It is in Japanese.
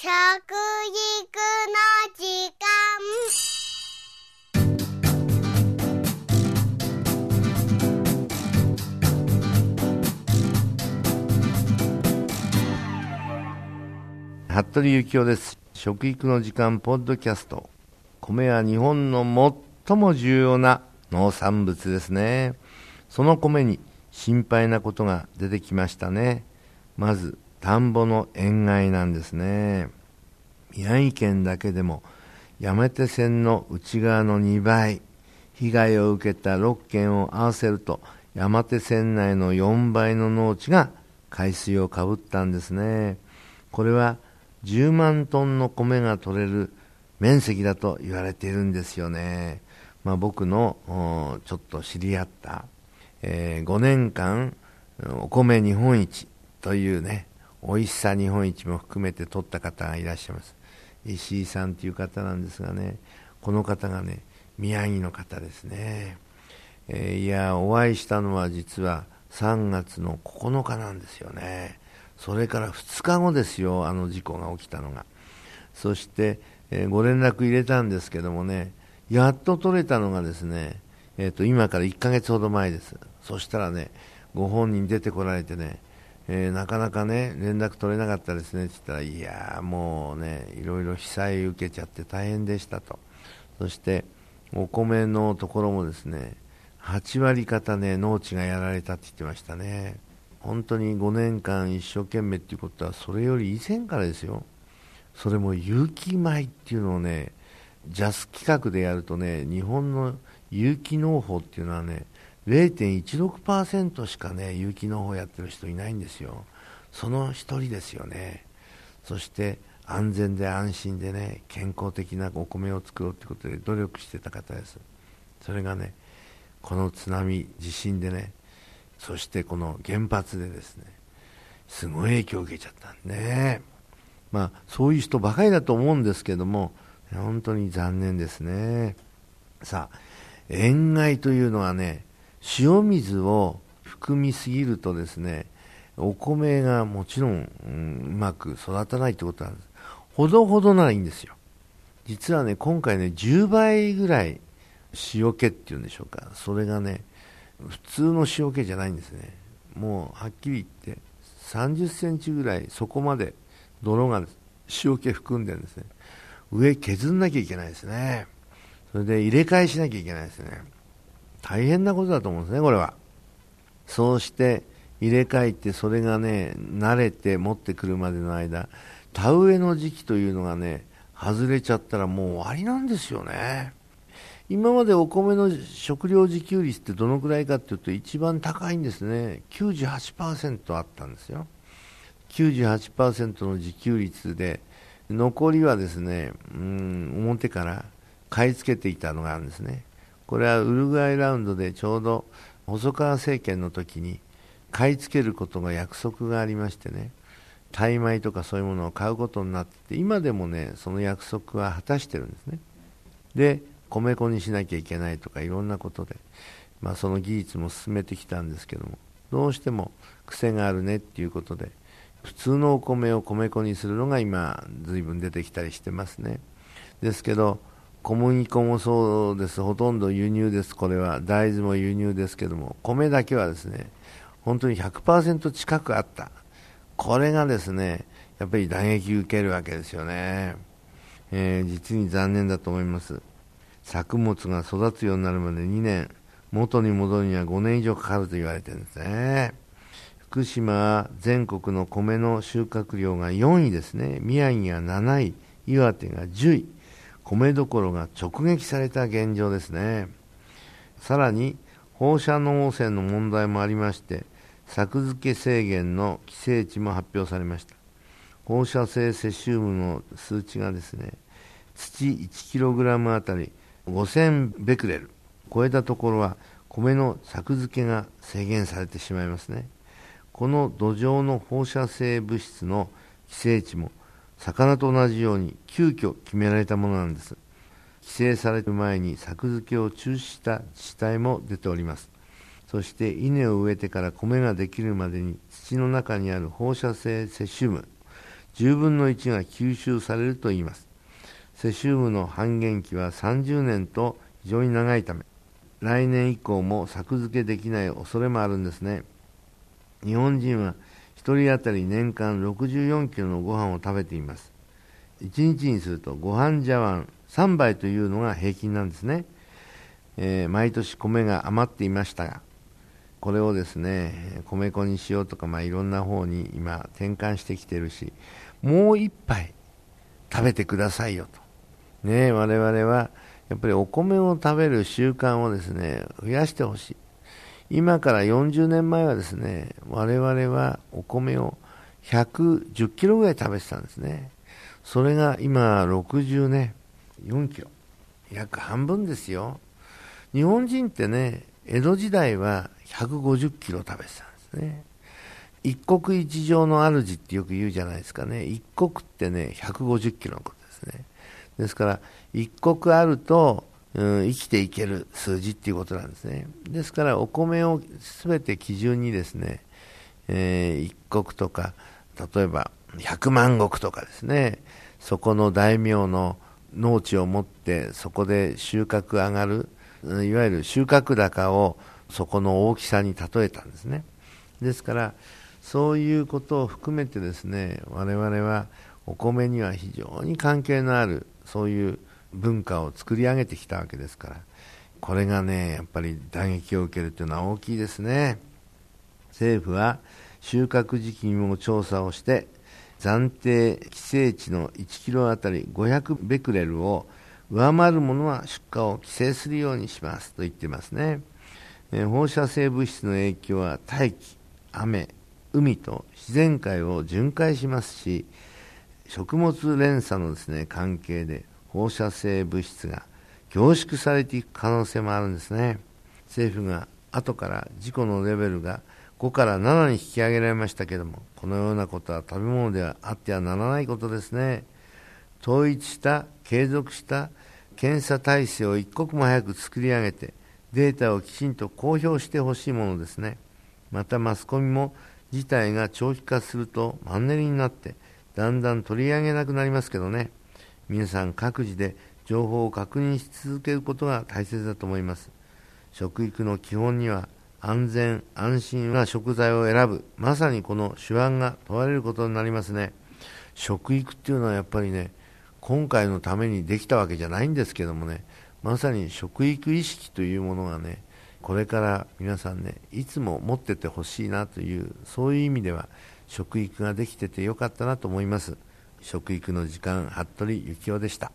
食育の時間。服部幸男です。食育の時間ポッドキャスト。米は日本の最も重要な農産物ですね。その米に心配なことが出てきましたね。まず田んぼの塩害なんですね。宮城県だけでも山手線の内側の2倍被害を受けた6県を合わせると山手線内の4倍の農地が海水をかぶったんですね。これは10万トンの米が取れる面積だと言われているんですよね、まあ、僕のちょっと知り合った、えー、5年間お米日本一というね美味しさ日本一も含めて取った方がいらっしゃいます。石井さんという方なんですがねこの方がね宮城の方ですね、えー、いやお会いしたのは実は3月の9日なんですよね。それから2日後ですよあの事故が起きたのが。そして、えー、ご連絡入れたんですけどもねやっと取れたのがですね、えーと、今から1ヶ月ほど前です。そしたらねご本人出てこられてねえー、なかなかね連絡取れなかったですねって言ったらいやもうねいろいろ被災受けちゃって大変でしたと。そしてお米のところもですね8割方ね農地がやられたって言ってましたね。本当に5年間一生懸命っていうことはそれより以前からですよ。それも有機米っていうのをねジャス企画でやるとね日本の有機農法っていうのはね0.16%しかね有機農法やってる人いないんですよ。その1人ですよね。そして安全で安心でね健康的なお米を作ろうということで努力してた方です。それがねこの津波地震でねそしてこの原発でですねすごい影響を受けちゃったんでね。まあそういう人ばかりだと思うんですけども本当に残念ですね。さあ塩害というのはね塩水を含みすぎるとですねお米がもちろん、うん、うまく育たないってことなんです。ほどほどならいいんですよ。実はね今回ね10倍ぐらい塩気っていうんでしょうか。それがね普通の塩気じゃないんですね。もうはっきり言って30センチぐらいそこまで泥が塩気含んでるんですね。上削んなきゃいけないですね。それで入れ替えしなきゃいけないですね。大変なことだと思うんですね、これは。そうして入れ替えて、それがね、慣れて持ってくるまでの間、田植えの時期というのがね、外れちゃったらもう終わりなんですよね。今までお米の食料自給率ってどのくらいかっていうと一番高いんですね。98%あったんですよ。98%の自給率で、残りはですね、うん、表から買い付けていたのがあるんですね。これはウルグアイラウンドでちょうど細川政権の時に買い付けることが約束がありましてねタイ米とかそういうものを買うことになって今でもねその約束は果たしてるんですね。で米粉にしなきゃいけないとかいろんなことで、まあ、その技術も進めてきたんですけどもどうしても癖があるねっていうことで普通のお米を米粉にするのが今随分出てきたりしてますね。ですけど小麦粉もそうです、ほとんど輸入です、これは。大豆も輸入ですけども、米だけはですね本当に100%近くあった、これがですねやっぱり打撃受けるわけですよね、えー、実に残念だと思います、作物が育つようになるまで2年、元に戻るには5年以上かかると言われてるんですね。福島は全国の米の収穫量が4位ですね、宮城が7位、岩手が10位、米どころが直撃された現状ですね。さらに放射能汚染の問題もありまして作付け制限の規制値も発表されました。放射性セシウムの数値がですね土 1kg あたり5000ベクレル超えたところは米の作付けが制限されてしまいますね。この土壌の放射性物質の規制値も魚と同じように急遽決められたものなんです。規制される前に作付けを中止した自治体も出ております。そして稲を植えてから米ができるまでに土の中にある放射性セシウム10分の1が吸収されるといいます。セシウムの半減期は30年と非常に長いため来年以降も作付けできない恐れもあるんですね。日本人は人当たり年間64キロのご飯を食べています。1日にするとご飯茶碗3杯というのが平均なんですね、えー、毎年米が余っていましたがこれをですね米粉にしようとか、まあ、いろんな方に今転換してきてるしもう一杯食べてくださいよと、ね、我々はやっぱりお米を食べる習慣をですね増やしてほしい。今から40年前はですね我々はお米を110キロぐらい食べてたんですね。それが今60ね4キロ。約半分ですよ。日本人ってね江戸時代は150キロ食べてたんですね。一国一城の主ってよく言うじゃないですかね。一国ってね150キロのことですね。ですから一国あると、うん、生きていける数字っていうことなんですね。ですからお米を全て基準にですね、えー、一国とか例えば百万石とかですねそこの大名の農地を持ってそこで収穫上がるいわゆる収穫高をそこの大きさに例えたんですね。ですからそういうことを含めてですね我々はお米には非常に関係のあるそういう文化を作り上げてきたわけですからこれがねやっぱり打撃を受けるというのは大きいですね。政府は収穫時期にも調査をして暫定規制値の1キロあたり500ベクレルを上回るものは出荷を規制するようにしますと言ってますね、え放射性物質の影響は大気雨海と自然界を巡回しますし食物連鎖のですね関係で放射性物質が凝縮されていく可能性もあるんですね。政府が後から事故のレベルが5から7に引き上げられましたけどもこのようなことは食べ物ではあってはならないことですね。統一した継続した検査体制を一刻も早く作り上げてデータをきちんと公表してほしいものですね。またマスコミも事態が長期化するとマンネリになってだんだん取り上げなくなりますけどね。皆さん各自で情報を確認し続けることが大切だと思います。食育の基本には安全安心な食材を選ぶ。まさにこの手腕が問われることになりますね。食育っていうのはやっぱりね今回のためにできたわけじゃないんですけどもねまさに食育意識というものがねこれから皆さんねいつも持っててほしいなというそういう意味では食育ができててよかったなと思います。食育の時間服部幸男でした。